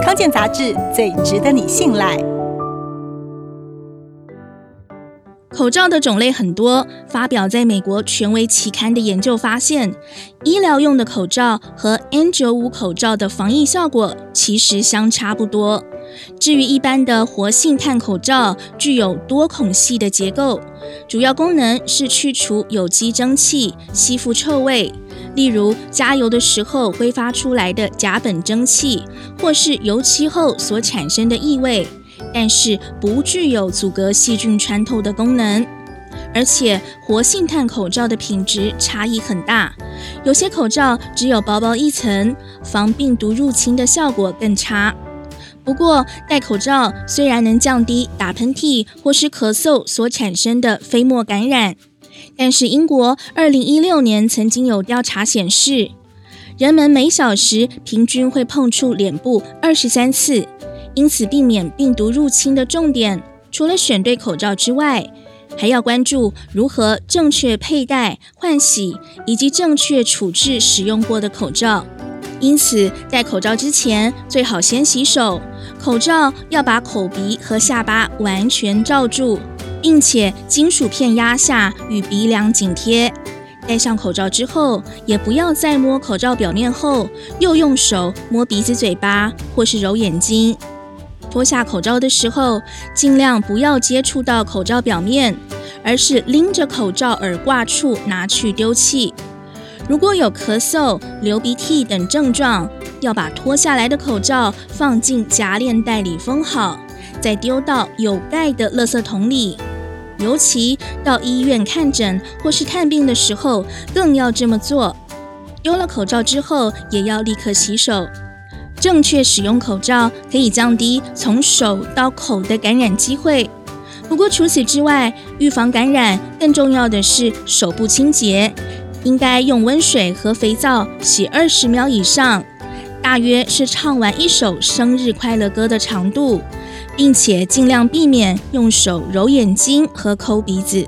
康健杂志最值得你信赖。口罩的种类很多，发表在美国权威期刊的研究发现，医疗用的口罩和 N95 口罩的防疫效果其实相差不多。至于一般的活性炭口罩，具有多孔隙的结构，主要功能是去除有机蒸汽、吸附臭味，例如加油的时候挥发出来的甲苯蒸汽，或是油漆后所产生的异味，但是不具有阻隔细菌穿透的功能。而且活性炭口罩的品质差异很大，有些口罩只有薄薄一层，防病毒入侵的效果更差。不过，戴口罩虽然能降低打喷嚏或是咳嗽所产生的飞沫感染，但是英国2016年曾经有调查显示，人们每小时平均会碰触脸部23次。因此，避免病毒入侵的重点，除了选对口罩之外，还要关注如何正确佩戴、换洗以及正确处置使用过的口罩。因此，戴口罩之前最好先洗手。口罩要把口鼻和下巴完全罩住，并且金属片压下与鼻梁紧贴。戴上口罩之后，也不要再摸口罩表面后又用手摸鼻子、嘴巴或是揉眼睛。脱下口罩的时候，尽量不要接触到口罩表面，而是拎着口罩耳挂处拿去丢弃。如果有咳嗽、流鼻涕等症状，要把脱下来的口罩放进夹链袋里封好，再丢到有盖的垃圾桶里。尤其到医院看诊或是看病的时候，更要这么做。丢了口罩之后，也要立刻洗手。正确使用口罩可以降低从手到口的感染机会。不过除此之外，预防感染更重要的是手部清洁。应该用温水和肥皂洗二十秒以上，大约是唱完一首生日快乐歌的长度，并且尽量避免用手揉眼睛和抠鼻子。